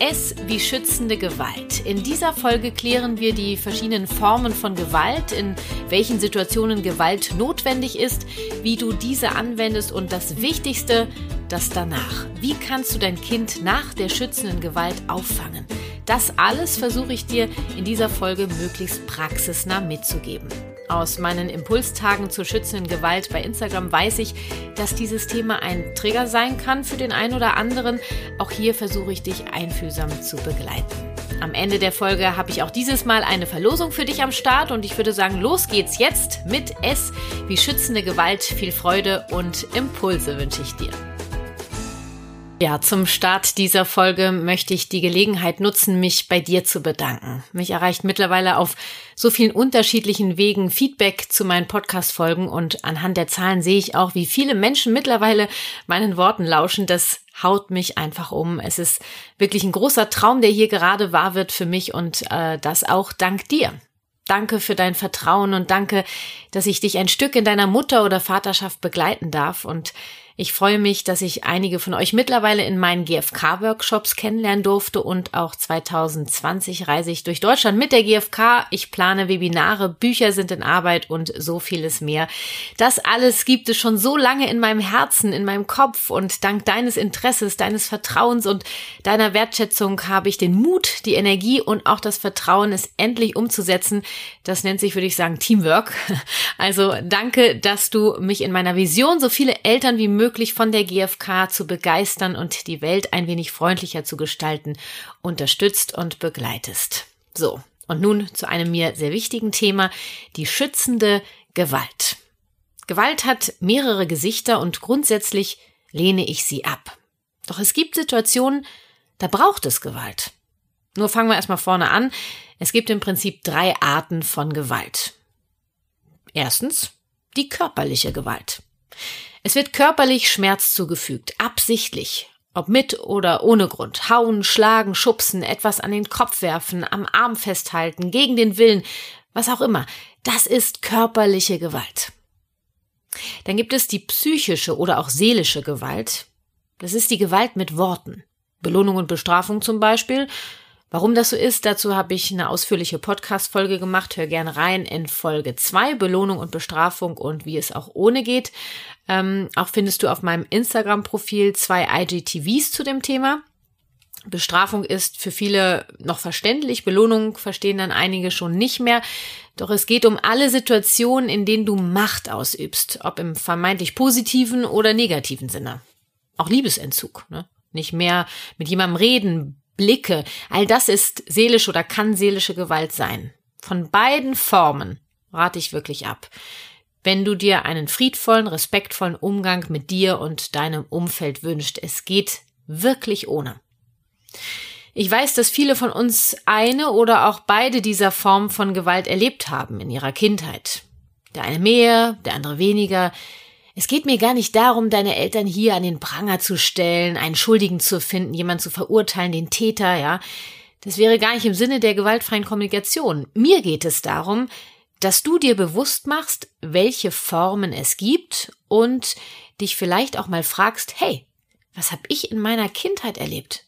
S wie schützende Gewalt. In dieser Folge klären wir die verschiedenen Formen von Gewalt, in welchen Situationen Gewalt notwendig ist, wie du diese anwendest und das Wichtigste, das danach. Wie kannst du dein Kind nach der schützenden Gewalt auffangen? Das alles versuche ich dir in dieser Folge möglichst praxisnah mitzugeben. Aus meinen Impulstagen zur schützenden Gewalt bei Instagram weiß ich, dass dieses Thema ein Trigger sein kann für den einen oder anderen. Auch hier versuche ich dich einfühlsam zu begleiten. Am Ende der Folge habe ich auch dieses Mal eine Verlosung für dich am Start und ich würde sagen, los geht's jetzt mit S wie schützende Gewalt. Viel Freude und Impulse wünsche ich dir. Ja, zum Start dieser Folge möchte ich die Gelegenheit nutzen, mich bei dir zu bedanken. Mich erreicht mittlerweile auf so vielen unterschiedlichen Wegen Feedback zu meinen Podcast-Folgen und anhand der Zahlen sehe ich auch, wie viele Menschen mittlerweile meinen Worten lauschen. Das haut mich einfach um. Es ist wirklich ein großer Traum, der hier gerade wahr wird für mich und äh, das auch dank dir. Danke für dein Vertrauen und danke, dass ich dich ein Stück in deiner Mutter- oder Vaterschaft begleiten darf und ich freue mich, dass ich einige von euch mittlerweile in meinen GFK-Workshops kennenlernen durfte und auch 2020 reise ich durch Deutschland mit der GFK. Ich plane Webinare, Bücher sind in Arbeit und so vieles mehr. Das alles gibt es schon so lange in meinem Herzen, in meinem Kopf und dank deines Interesses, deines Vertrauens und deiner Wertschätzung habe ich den Mut, die Energie und auch das Vertrauen, es endlich umzusetzen. Das nennt sich, würde ich sagen, Teamwork. Also danke, dass du mich in meiner Vision so viele Eltern wie möglich möglich von der GfK zu begeistern und die Welt ein wenig freundlicher zu gestalten, unterstützt und begleitest. So, und nun zu einem mir sehr wichtigen Thema, die schützende Gewalt. Gewalt hat mehrere Gesichter und grundsätzlich lehne ich sie ab. Doch es gibt Situationen, da braucht es Gewalt. Nur fangen wir erstmal vorne an. Es gibt im Prinzip drei Arten von Gewalt. Erstens die körperliche Gewalt. Es wird körperlich Schmerz zugefügt, absichtlich, ob mit oder ohne Grund. Hauen, schlagen, schubsen, etwas an den Kopf werfen, am Arm festhalten, gegen den Willen, was auch immer. Das ist körperliche Gewalt. Dann gibt es die psychische oder auch seelische Gewalt. Das ist die Gewalt mit Worten. Belohnung und Bestrafung zum Beispiel, Warum das so ist, dazu habe ich eine ausführliche Podcast-Folge gemacht. Hör gerne rein in Folge 2, Belohnung und Bestrafung und wie es auch ohne geht. Ähm, auch findest du auf meinem Instagram-Profil zwei IGTVs zu dem Thema. Bestrafung ist für viele noch verständlich, Belohnung verstehen dann einige schon nicht mehr. Doch es geht um alle Situationen, in denen du Macht ausübst, ob im vermeintlich positiven oder negativen Sinne. Auch Liebesentzug, ne? Nicht mehr mit jemandem reden, Blicke, all das ist seelische oder kann seelische Gewalt sein. Von beiden Formen rate ich wirklich ab. Wenn du dir einen friedvollen, respektvollen Umgang mit dir und deinem Umfeld wünscht, es geht wirklich ohne. Ich weiß, dass viele von uns eine oder auch beide dieser Formen von Gewalt erlebt haben in ihrer Kindheit. Der eine mehr, der andere weniger. Es geht mir gar nicht darum, deine Eltern hier an den Pranger zu stellen, einen Schuldigen zu finden, jemanden zu verurteilen, den Täter, ja. Das wäre gar nicht im Sinne der gewaltfreien Kommunikation. Mir geht es darum, dass du dir bewusst machst, welche Formen es gibt und dich vielleicht auch mal fragst, hey, was habe ich in meiner Kindheit erlebt?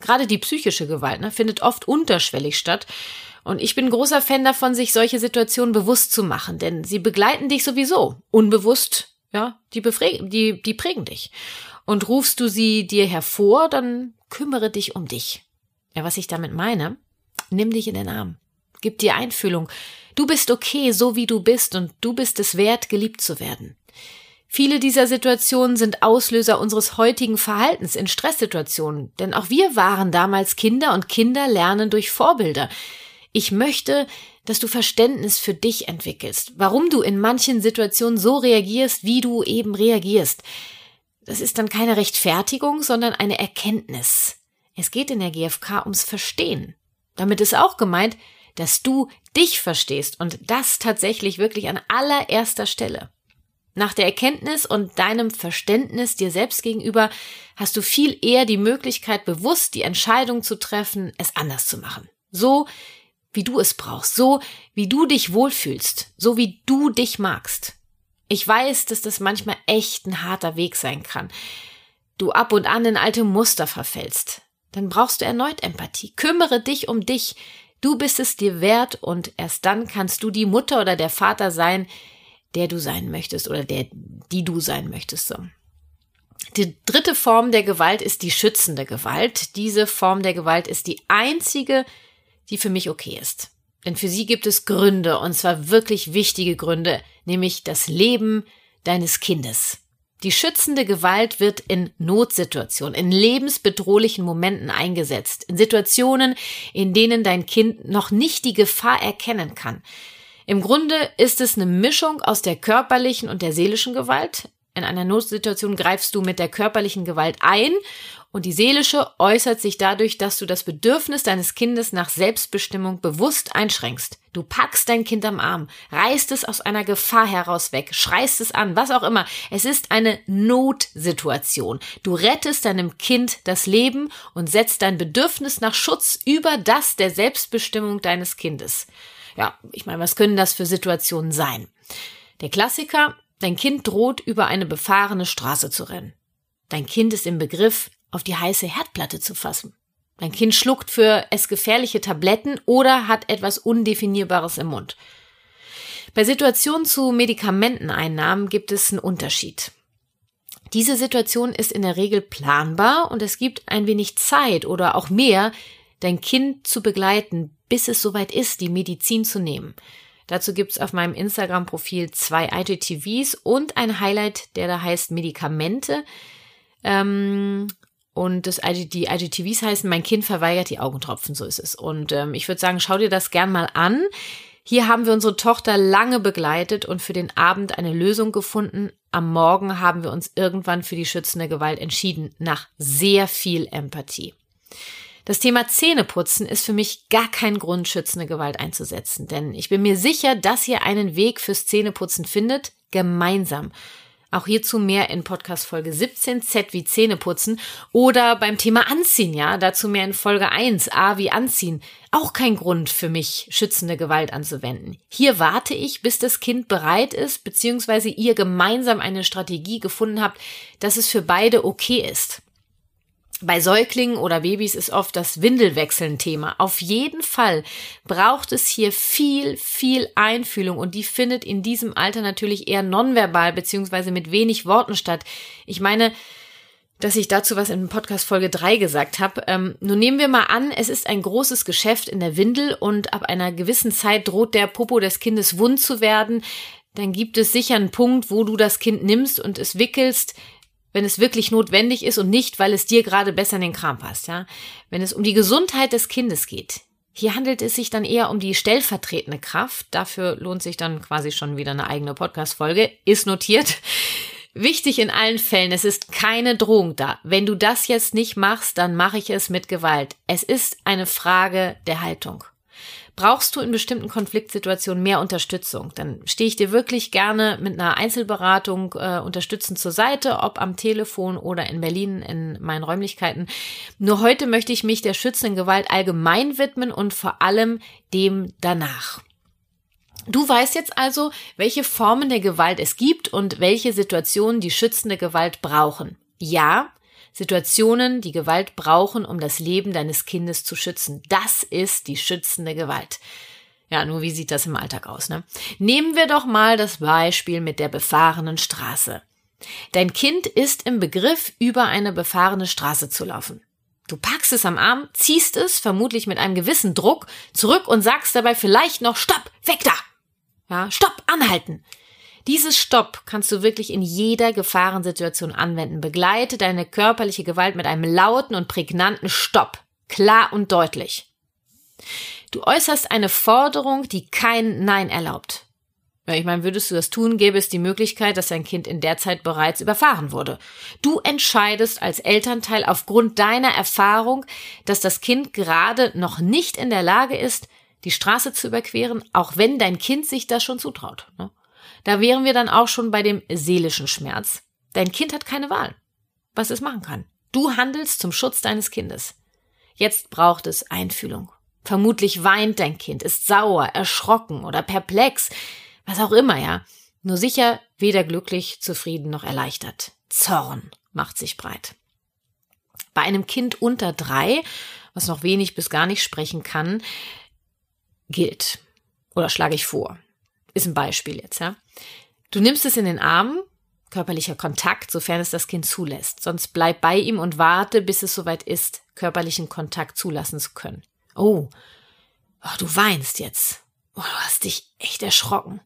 Gerade die psychische Gewalt ne, findet oft unterschwellig statt. Und ich bin großer Fan davon, sich solche Situationen bewusst zu machen, denn sie begleiten dich sowieso, unbewusst ja, die, befrägen, die, die prägen dich. Und rufst du sie dir hervor, dann kümmere dich um dich. Ja, was ich damit meine, nimm dich in den Arm. Gib dir Einfühlung. Du bist okay, so wie du bist, und du bist es wert, geliebt zu werden. Viele dieser Situationen sind Auslöser unseres heutigen Verhaltens in Stresssituationen, denn auch wir waren damals Kinder und Kinder lernen durch Vorbilder. Ich möchte, dass du Verständnis für dich entwickelst, warum du in manchen Situationen so reagierst, wie du eben reagierst. Das ist dann keine Rechtfertigung, sondern eine Erkenntnis. Es geht in der GfK ums Verstehen. Damit ist auch gemeint, dass du dich verstehst und das tatsächlich wirklich an allererster Stelle. Nach der Erkenntnis und deinem Verständnis dir selbst gegenüber hast du viel eher die Möglichkeit, bewusst die Entscheidung zu treffen, es anders zu machen. So, wie du es brauchst, so, wie du dich wohlfühlst, so wie du dich magst. Ich weiß, dass das manchmal echt ein harter Weg sein kann. Du ab und an in alte Muster verfällst. Dann brauchst du erneut Empathie. Kümmere dich um dich. Du bist es dir wert und erst dann kannst du die Mutter oder der Vater sein, der du sein möchtest oder der, die du sein möchtest. So. Die dritte Form der Gewalt ist die schützende Gewalt. Diese Form der Gewalt ist die einzige, die für mich okay ist. Denn für sie gibt es Gründe, und zwar wirklich wichtige Gründe, nämlich das Leben deines Kindes. Die schützende Gewalt wird in Notsituationen, in lebensbedrohlichen Momenten eingesetzt, in Situationen, in denen dein Kind noch nicht die Gefahr erkennen kann. Im Grunde ist es eine Mischung aus der körperlichen und der seelischen Gewalt. In einer Notsituation greifst du mit der körperlichen Gewalt ein und die seelische äußert sich dadurch, dass du das Bedürfnis deines Kindes nach Selbstbestimmung bewusst einschränkst. Du packst dein Kind am Arm, reißt es aus einer Gefahr heraus weg, schreist es an, was auch immer. Es ist eine Notsituation. Du rettest deinem Kind das Leben und setzt dein Bedürfnis nach Schutz über das der Selbstbestimmung deines Kindes. Ja, ich meine, was können das für Situationen sein? Der Klassiker, dein Kind droht über eine befahrene Straße zu rennen. Dein Kind ist im Begriff, auf die heiße Herdplatte zu fassen. Dein Kind schluckt für es gefährliche Tabletten oder hat etwas Undefinierbares im Mund. Bei Situationen zu Medikamenteneinnahmen gibt es einen Unterschied. Diese Situation ist in der Regel planbar und es gibt ein wenig Zeit oder auch mehr, dein Kind zu begleiten, bis es soweit ist, die Medizin zu nehmen. Dazu gibt's auf meinem Instagram-Profil zwei IGTVs und ein Highlight, der da heißt Medikamente. Ähm, und das die IGTVs heißen, mein Kind verweigert die Augentropfen, so ist es. Und ähm, ich würde sagen, schau dir das gern mal an. Hier haben wir unsere Tochter lange begleitet und für den Abend eine Lösung gefunden. Am Morgen haben wir uns irgendwann für die schützende Gewalt entschieden, nach sehr viel Empathie. Das Thema Zähneputzen ist für mich gar kein Grund, schützende Gewalt einzusetzen, denn ich bin mir sicher, dass ihr einen Weg fürs Zähneputzen findet, gemeinsam. Auch hierzu mehr in Podcast Folge 17 Z wie Zähneputzen oder beim Thema Anziehen, ja, dazu mehr in Folge 1 A wie Anziehen. Auch kein Grund für mich, schützende Gewalt anzuwenden. Hier warte ich, bis das Kind bereit ist, beziehungsweise ihr gemeinsam eine Strategie gefunden habt, dass es für beide okay ist. Bei Säuglingen oder Babys ist oft das Windelwechseln Thema. Auf jeden Fall braucht es hier viel, viel Einfühlung und die findet in diesem Alter natürlich eher nonverbal beziehungsweise mit wenig Worten statt. Ich meine, dass ich dazu was in Podcast Folge 3 gesagt habe. Ähm, nun nehmen wir mal an, es ist ein großes Geschäft in der Windel und ab einer gewissen Zeit droht der Popo des Kindes wund zu werden. Dann gibt es sicher einen Punkt, wo du das Kind nimmst und es wickelst wenn es wirklich notwendig ist und nicht, weil es dir gerade besser in den Kram passt, ja. Wenn es um die Gesundheit des Kindes geht. Hier handelt es sich dann eher um die stellvertretende Kraft. Dafür lohnt sich dann quasi schon wieder eine eigene Podcast-Folge. Ist notiert. Wichtig in allen Fällen, es ist keine Drohung da. Wenn du das jetzt nicht machst, dann mache ich es mit Gewalt. Es ist eine Frage der Haltung. Brauchst du in bestimmten Konfliktsituationen mehr Unterstützung? Dann stehe ich dir wirklich gerne mit einer Einzelberatung äh, unterstützend zur Seite, ob am Telefon oder in Berlin in meinen Räumlichkeiten. Nur heute möchte ich mich der schützenden Gewalt allgemein widmen und vor allem dem danach. Du weißt jetzt also, welche Formen der Gewalt es gibt und welche Situationen die schützende Gewalt brauchen. Ja, Situationen, die Gewalt brauchen, um das Leben deines Kindes zu schützen. Das ist die schützende Gewalt. Ja, nur wie sieht das im Alltag aus, ne? Nehmen wir doch mal das Beispiel mit der befahrenen Straße. Dein Kind ist im Begriff, über eine befahrene Straße zu laufen. Du packst es am Arm, ziehst es, vermutlich mit einem gewissen Druck, zurück und sagst dabei vielleicht noch Stopp, weg da! Ja, Stopp, anhalten. Dieses Stopp kannst du wirklich in jeder Gefahrensituation anwenden. Begleite deine körperliche Gewalt mit einem lauten und prägnanten Stopp. Klar und deutlich. Du äußerst eine Forderung, die kein Nein erlaubt. Ja, ich meine, würdest du das tun, gäbe es die Möglichkeit, dass dein Kind in der Zeit bereits überfahren wurde. Du entscheidest als Elternteil aufgrund deiner Erfahrung, dass das Kind gerade noch nicht in der Lage ist, die Straße zu überqueren, auch wenn dein Kind sich das schon zutraut. Ne? Da wären wir dann auch schon bei dem seelischen Schmerz. Dein Kind hat keine Wahl, was es machen kann. Du handelst zum Schutz deines Kindes. Jetzt braucht es Einfühlung. Vermutlich weint dein Kind, ist sauer, erschrocken oder perplex, was auch immer, ja. Nur sicher weder glücklich, zufrieden noch erleichtert. Zorn macht sich breit. Bei einem Kind unter drei, was noch wenig bis gar nicht sprechen kann, gilt. Oder schlage ich vor. Ist ein Beispiel jetzt, ja. Du nimmst es in den Arm, körperlicher Kontakt, sofern es das Kind zulässt. Sonst bleib bei ihm und warte, bis es soweit ist, körperlichen Kontakt zulassen zu können. Oh, oh du weinst jetzt. Oh, du hast dich echt erschrocken.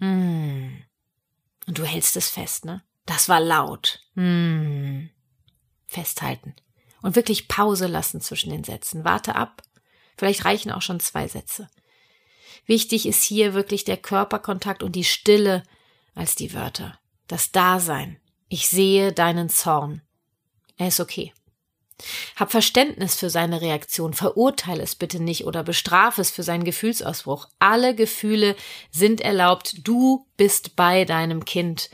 Hm. Und du hältst es fest, ne? Das war laut. Hm. Festhalten. Und wirklich Pause lassen zwischen den Sätzen. Warte ab. Vielleicht reichen auch schon zwei Sätze. Wichtig ist hier wirklich der Körperkontakt und die Stille als die Wörter. Das Dasein. Ich sehe deinen Zorn. Er ist okay. Hab Verständnis für seine Reaktion, verurteile es bitte nicht oder bestrafe es für seinen Gefühlsausbruch. Alle Gefühle sind erlaubt. Du bist bei deinem Kind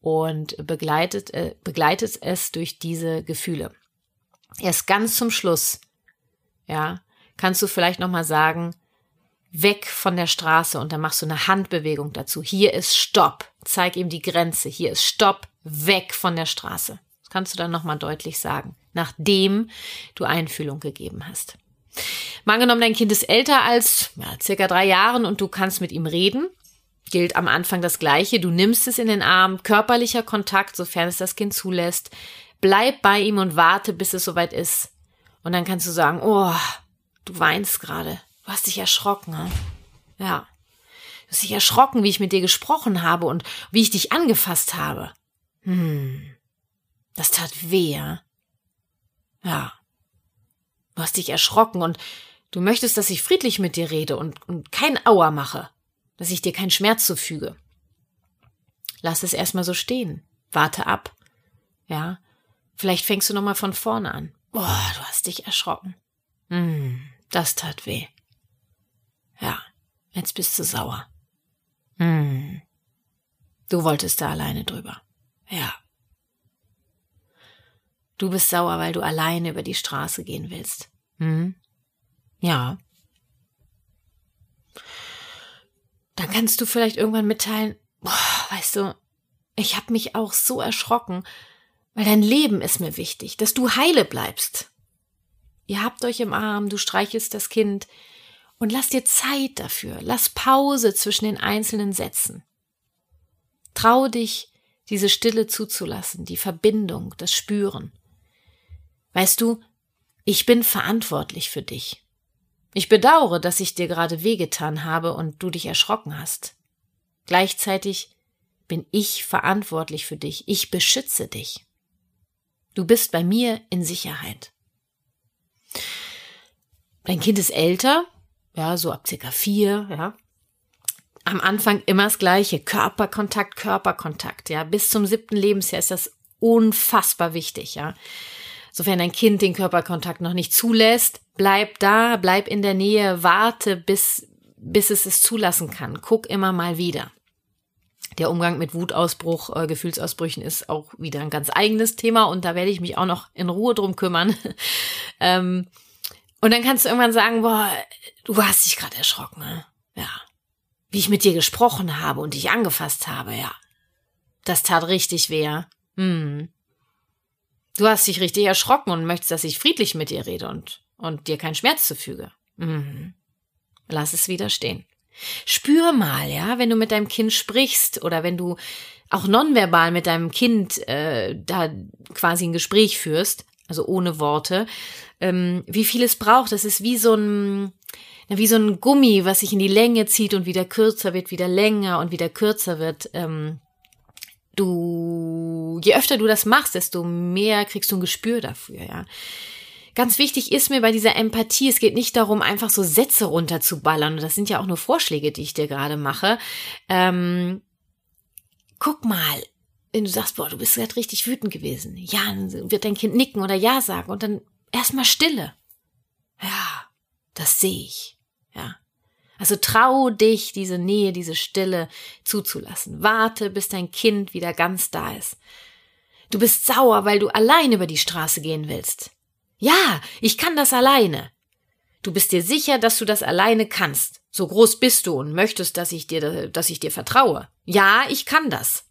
und begleitet, äh, begleitet es durch diese Gefühle. Erst ganz zum Schluss, ja, kannst du vielleicht nochmal sagen, weg von der Straße und dann machst du eine Handbewegung dazu. Hier ist Stopp. Zeig ihm die Grenze. Hier ist Stopp. Weg von der Straße. Das kannst du dann nochmal deutlich sagen nachdem du Einfühlung gegeben hast. Mal angenommen, dein Kind ist älter als ja, circa drei Jahren und du kannst mit ihm reden. Gilt am Anfang das Gleiche. Du nimmst es in den Arm, körperlicher Kontakt, sofern es das Kind zulässt. Bleib bei ihm und warte, bis es soweit ist. Und dann kannst du sagen, oh, du weinst gerade. Du hast dich erschrocken. Ne? Ja. Du hast dich erschrocken, wie ich mit dir gesprochen habe und wie ich dich angefasst habe. Hm. Das tat weh, ja? Ja. Du hast dich erschrocken und du möchtest, dass ich friedlich mit dir rede und, und kein Auer mache, dass ich dir keinen Schmerz zufüge. Lass es erstmal so stehen. Warte ab. Ja. Vielleicht fängst du nochmal von vorne an. Boah, du hast dich erschrocken. Hm, das tat weh. Ja, jetzt bist du sauer. Hm. Du wolltest da alleine drüber. Ja. Du bist sauer, weil du alleine über die Straße gehen willst. Hm? Ja. Dann kannst du vielleicht irgendwann mitteilen, boah, weißt du, ich hab mich auch so erschrocken, weil dein Leben ist mir wichtig, dass du heile bleibst. Ihr habt euch im Arm, du streichelst das Kind und lass dir Zeit dafür, lass Pause zwischen den einzelnen Sätzen. Trau dich, diese Stille zuzulassen, die Verbindung, das Spüren. Weißt du, ich bin verantwortlich für dich. Ich bedauere, dass ich dir gerade wehgetan habe und du dich erschrocken hast. Gleichzeitig bin ich verantwortlich für dich. Ich beschütze dich. Du bist bei mir in Sicherheit. Dein Kind ist älter, ja, so ab circa vier, ja. Am Anfang immer das Gleiche. Körperkontakt, Körperkontakt, ja. Bis zum siebten Lebensjahr ist das unfassbar wichtig, ja. Sofern dein Kind den Körperkontakt noch nicht zulässt, bleib da, bleib in der Nähe, warte, bis, bis es es zulassen kann. Guck immer mal wieder. Der Umgang mit Wutausbruch, äh, Gefühlsausbrüchen ist auch wieder ein ganz eigenes Thema und da werde ich mich auch noch in Ruhe drum kümmern. ähm, und dann kannst du irgendwann sagen, boah, du hast dich gerade erschrocken, ne? Ja. Wie ich mit dir gesprochen habe und dich angefasst habe, ja. Das tat richtig weh. Hm. Du hast dich richtig erschrocken und möchtest, dass ich friedlich mit dir rede und, und dir keinen Schmerz zufüge. Mhm. Lass es wieder stehen. Spür mal, ja, wenn du mit deinem Kind sprichst oder wenn du auch nonverbal mit deinem Kind äh, da quasi ein Gespräch führst, also ohne Worte, ähm, wie viel es braucht. Das ist wie so ein wie so ein Gummi, was sich in die Länge zieht und wieder kürzer wird, wieder länger und wieder kürzer wird. Ähm, du, je öfter du das machst, desto mehr kriegst du ein Gespür dafür, ja. Ganz wichtig ist mir bei dieser Empathie, es geht nicht darum, einfach so Sätze runterzuballern. Das sind ja auch nur Vorschläge, die ich dir gerade mache. Ähm, guck mal, wenn du sagst, boah, du bist gerade richtig wütend gewesen. Ja, dann wird dein Kind nicken oder Ja sagen und dann erstmal Stille. Ja, das sehe ich. Ja. Also trau dich, diese Nähe, diese Stille zuzulassen. Warte, bis dein Kind wieder ganz da ist. Du bist sauer, weil du allein über die Straße gehen willst. Ja, ich kann das alleine. Du bist dir sicher, dass du das alleine kannst. So groß bist du und möchtest, dass ich dir, dass ich dir vertraue. Ja, ich kann das.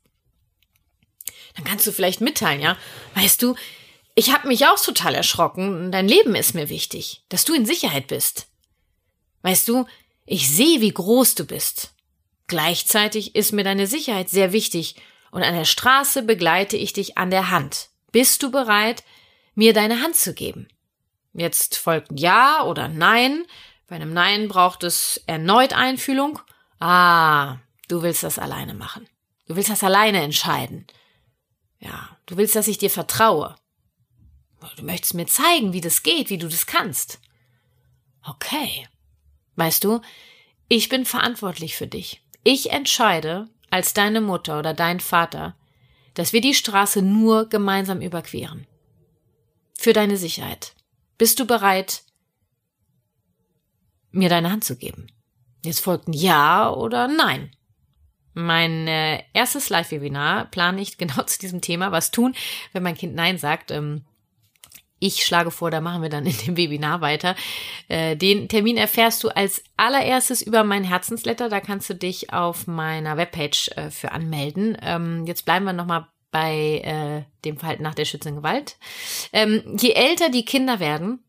Dann kannst du vielleicht mitteilen, ja? Weißt du, ich habe mich auch total erschrocken. Dein Leben ist mir wichtig, dass du in Sicherheit bist. Weißt du, ich sehe, wie groß du bist. Gleichzeitig ist mir deine Sicherheit sehr wichtig und an der Straße begleite ich dich an der Hand. Bist du bereit, mir deine Hand zu geben? Jetzt folgt Ja oder Nein. Bei einem Nein braucht es erneut Einfühlung. Ah, du willst das alleine machen. Du willst das alleine entscheiden. Ja, du willst, dass ich dir vertraue. Du möchtest mir zeigen, wie das geht, wie du das kannst. Okay. Weißt du, ich bin verantwortlich für dich. Ich entscheide als deine Mutter oder dein Vater, dass wir die Straße nur gemeinsam überqueren. Für deine Sicherheit. Bist du bereit, mir deine Hand zu geben? Jetzt folgt ein Ja oder Nein. Mein äh, erstes Live-Webinar plane ich genau zu diesem Thema. Was tun, wenn mein Kind Nein sagt? Ähm, ich schlage vor, da machen wir dann in dem Webinar weiter. Äh, den Termin erfährst du als allererstes über mein Herzensletter. Da kannst du dich auf meiner Webpage äh, für anmelden. Ähm, jetzt bleiben wir nochmal bei äh, dem Verhalten nach der schützenden Gewalt. Ähm, je älter die Kinder werden,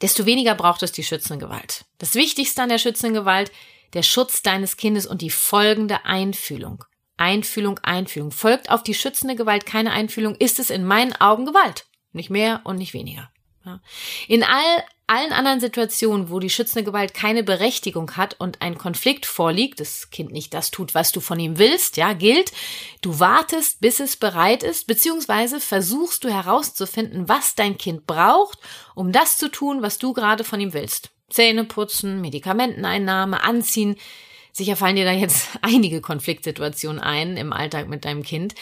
desto weniger braucht es die schützende Gewalt. Das Wichtigste an der schützenden Gewalt, der Schutz deines Kindes und die folgende Einfühlung. Einfühlung, Einfühlung. Folgt auf die schützende Gewalt keine Einfühlung, ist es in meinen Augen Gewalt. Nicht mehr und nicht weniger. Ja. In all, allen anderen Situationen, wo die schützende Gewalt keine Berechtigung hat und ein Konflikt vorliegt, das Kind nicht das tut, was du von ihm willst, ja, gilt, du wartest, bis es bereit ist, beziehungsweise versuchst du herauszufinden, was dein Kind braucht, um das zu tun, was du gerade von ihm willst. Zähne putzen, Medikamenteneinnahme, anziehen. Sicher fallen dir da jetzt einige Konfliktsituationen ein im Alltag mit deinem Kind.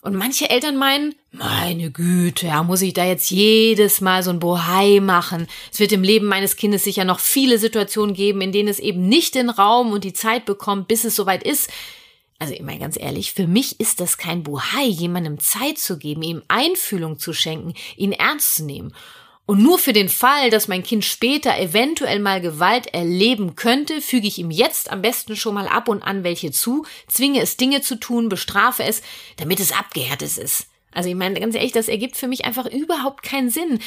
Und manche Eltern meinen, meine Güte, ja, muss ich da jetzt jedes Mal so ein Bohai machen? Es wird im Leben meines Kindes sicher noch viele Situationen geben, in denen es eben nicht den Raum und die Zeit bekommt, bis es soweit ist. Also ich meine ganz ehrlich, für mich ist das kein Bohai, jemandem Zeit zu geben, ihm Einfühlung zu schenken, ihn ernst zu nehmen. Und nur für den Fall, dass mein Kind später eventuell mal Gewalt erleben könnte, füge ich ihm jetzt am besten schon mal ab und an welche zu, zwinge es Dinge zu tun, bestrafe es, damit es abgehärtet ist. Also ich meine, ganz ehrlich, das ergibt für mich einfach überhaupt keinen Sinn.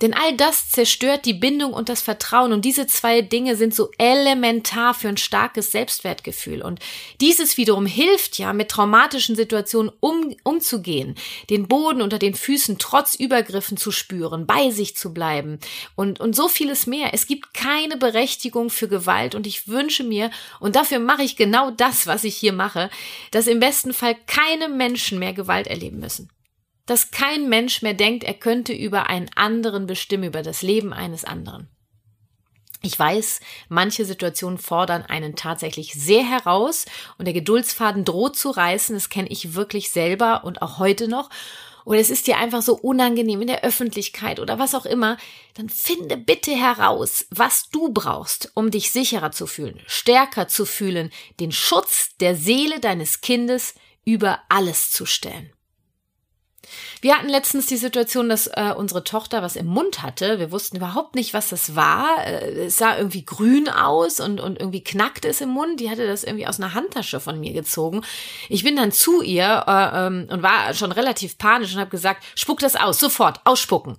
Denn all das zerstört die Bindung und das Vertrauen. Und diese zwei Dinge sind so elementar für ein starkes Selbstwertgefühl. Und dieses wiederum hilft ja, mit traumatischen Situationen um, umzugehen, den Boden unter den Füßen trotz Übergriffen zu spüren, bei sich zu bleiben und, und so vieles mehr. Es gibt keine Berechtigung für Gewalt. Und ich wünsche mir, und dafür mache ich genau das, was ich hier mache, dass im besten Fall keine Menschen mehr Gewalt erleben müssen dass kein Mensch mehr denkt, er könnte über einen anderen bestimmen, über das Leben eines anderen. Ich weiß, manche Situationen fordern einen tatsächlich sehr heraus und der Geduldsfaden droht zu reißen. Das kenne ich wirklich selber und auch heute noch. Oder es ist dir einfach so unangenehm in der Öffentlichkeit oder was auch immer. Dann finde bitte heraus, was du brauchst, um dich sicherer zu fühlen, stärker zu fühlen, den Schutz der Seele deines Kindes über alles zu stellen. Wir hatten letztens die Situation, dass äh, unsere Tochter was im Mund hatte. Wir wussten überhaupt nicht, was das war. Äh, es sah irgendwie grün aus und, und irgendwie knackte es im Mund. Die hatte das irgendwie aus einer Handtasche von mir gezogen. Ich bin dann zu ihr äh, ähm, und war schon relativ panisch und habe gesagt, spuck das aus, sofort, ausspucken.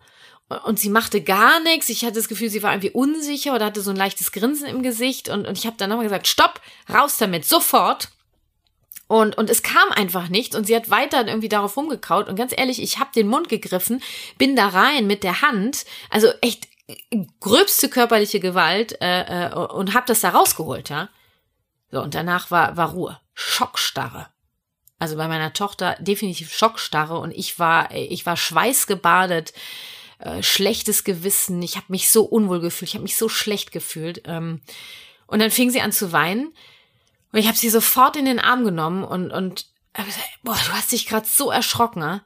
Und sie machte gar nichts. Ich hatte das Gefühl, sie war irgendwie unsicher oder hatte so ein leichtes Grinsen im Gesicht. Und, und ich habe dann nochmal gesagt, stopp, raus damit, sofort. Und, und es kam einfach nichts und sie hat weiter irgendwie darauf rumgekaut. Und ganz ehrlich, ich habe den Mund gegriffen, bin da rein mit der Hand, also echt gröbste körperliche Gewalt äh, äh, und habe das da rausgeholt, ja. So, und danach war, war Ruhe. Schockstarre. Also bei meiner Tochter definitiv Schockstarre und ich war, ich war schweißgebadet, äh, schlechtes Gewissen, ich habe mich so unwohl gefühlt, ich habe mich so schlecht gefühlt. Ähm, und dann fing sie an zu weinen und ich habe sie sofort in den Arm genommen und, und hab gesagt, boah, du hast dich gerade so erschrocken, ne?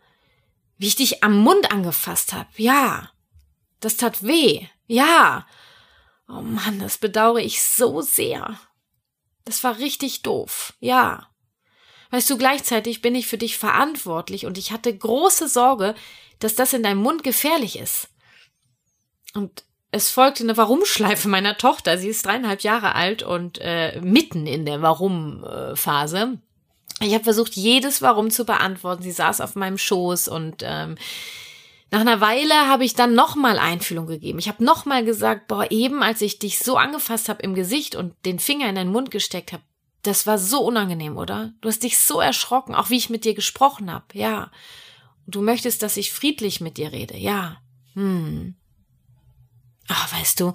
wie ich dich am Mund angefasst habe. Ja, das tat weh. Ja. Oh Mann, das bedauere ich so sehr. Das war richtig doof, ja. Weißt du, gleichzeitig bin ich für dich verantwortlich und ich hatte große Sorge, dass das in deinem Mund gefährlich ist. Und es folgte eine Warum-Schleife meiner Tochter. Sie ist dreieinhalb Jahre alt und äh, mitten in der Warum-Phase. Ich habe versucht, jedes Warum zu beantworten. Sie saß auf meinem Schoß und ähm, nach einer Weile habe ich dann nochmal Einfühlung gegeben. Ich habe nochmal gesagt, boah, eben als ich dich so angefasst habe im Gesicht und den Finger in deinen Mund gesteckt habe, das war so unangenehm, oder? Du hast dich so erschrocken, auch wie ich mit dir gesprochen habe, ja. Und du möchtest, dass ich friedlich mit dir rede, ja. Hm. Ach, weißt du,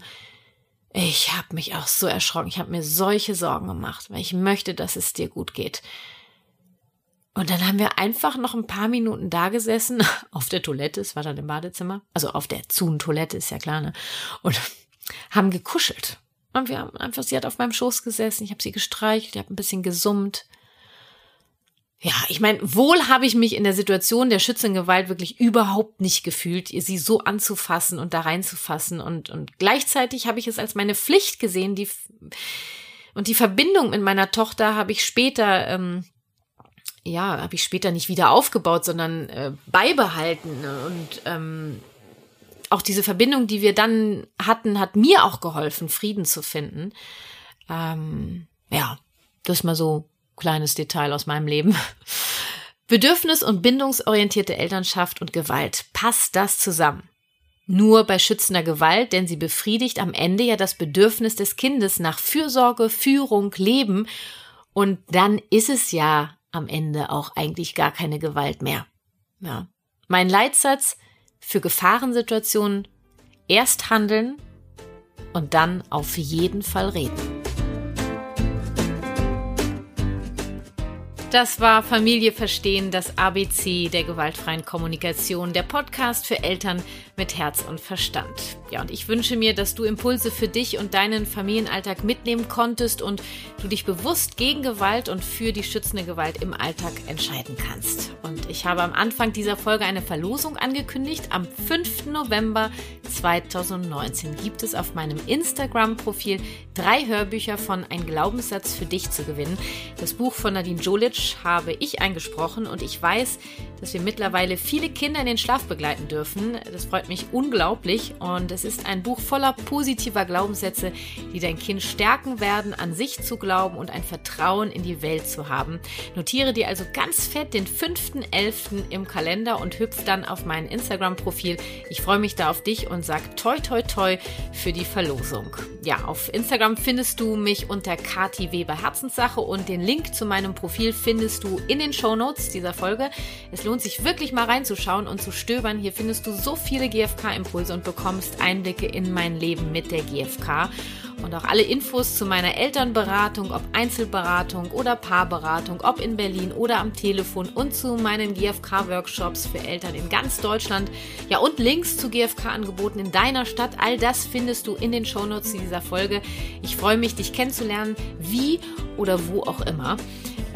ich habe mich auch so erschrocken. Ich habe mir solche Sorgen gemacht, weil ich möchte, dass es dir gut geht. Und dann haben wir einfach noch ein paar Minuten da gesessen, auf der Toilette, es war dann im Badezimmer, also auf der Zun-Toilette, ist ja klar, ne? Und haben gekuschelt. Und wir haben einfach, sie hat auf meinem Schoß gesessen, ich habe sie gestreichelt, ich habe ein bisschen gesummt. Ja, ich meine, wohl habe ich mich in der Situation der Schützengewalt wirklich überhaupt nicht gefühlt, sie so anzufassen und da reinzufassen. Und, und gleichzeitig habe ich es als meine Pflicht gesehen, die und die Verbindung mit meiner Tochter habe ich später, ähm, ja, habe ich später nicht wieder aufgebaut, sondern äh, beibehalten. Und ähm, auch diese Verbindung, die wir dann hatten, hat mir auch geholfen, Frieden zu finden. Ähm, ja, das mal so kleines Detail aus meinem Leben. Bedürfnis- und bindungsorientierte Elternschaft und Gewalt. Passt das zusammen? Nur bei schützender Gewalt, denn sie befriedigt am Ende ja das Bedürfnis des Kindes nach Fürsorge, Führung, Leben. Und dann ist es ja am Ende auch eigentlich gar keine Gewalt mehr. Ja. Mein Leitsatz für Gefahrensituationen erst handeln und dann auf jeden Fall reden. Das war Familie verstehen, das ABC der gewaltfreien Kommunikation, der Podcast für Eltern mit Herz und Verstand. Ja, und ich wünsche mir, dass du Impulse für dich und deinen Familienalltag mitnehmen konntest und du dich bewusst gegen Gewalt und für die schützende Gewalt im Alltag entscheiden kannst. Und ich habe am Anfang dieser Folge eine Verlosung angekündigt. Am 5. November 2019 gibt es auf meinem Instagram-Profil drei Hörbücher von Ein Glaubenssatz für dich zu gewinnen. Das Buch von Nadine Jolic habe ich eingesprochen und ich weiß, dass wir mittlerweile viele Kinder in den Schlaf begleiten dürfen. Das freut mich unglaublich und es ist ein Buch voller positiver Glaubenssätze, die dein Kind stärken werden, an sich zu glauben und ein Vertrauen in die Welt zu haben. Notiere dir also ganz fett den 5.11. im Kalender und hüpf dann auf mein Instagram-Profil. Ich freue mich da auf dich und sag toi toi toi für die Verlosung. Ja, auf Instagram findest du mich unter Kati Weber Herzenssache und den Link zu meinem Profil findest du in den Show Notes dieser Folge. Es lohnt sich wirklich mal reinzuschauen und zu stöbern. Hier findest du so viele GFK-Impulse und bekommst Einblicke in mein Leben mit der GFK. Und auch alle Infos zu meiner Elternberatung, ob Einzelberatung oder Paarberatung, ob in Berlin oder am Telefon und zu meinen GFK-Workshops für Eltern in ganz Deutschland. Ja, und Links zu GFK-Angeboten in deiner Stadt. All das findest du in den Shownotes dieser Folge. Ich freue mich, dich kennenzulernen, wie oder wo auch immer.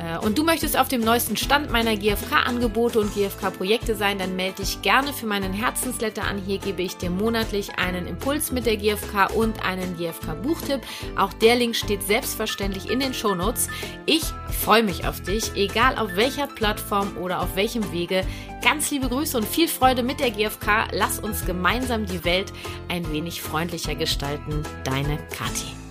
Äh, und du möchtest auf dem neuesten Stand meiner GFK-Angebote und GFK-Projekte sein, dann melde dich gerne für meinen Herzensletter an. Hier gebe ich dir monatlich einen Impuls mit der GFK und einen GFK-Buchtipp. Auch der Link steht selbstverständlich in den Shownotes. Ich freue mich auf dich, egal auf welcher Plattform oder auf welchem Wege. Ganz liebe Grüße und viel Freude mit der GFK. Lass uns gemeinsam die Welt ein wenig freundlicher gestalten. Deine Kathi.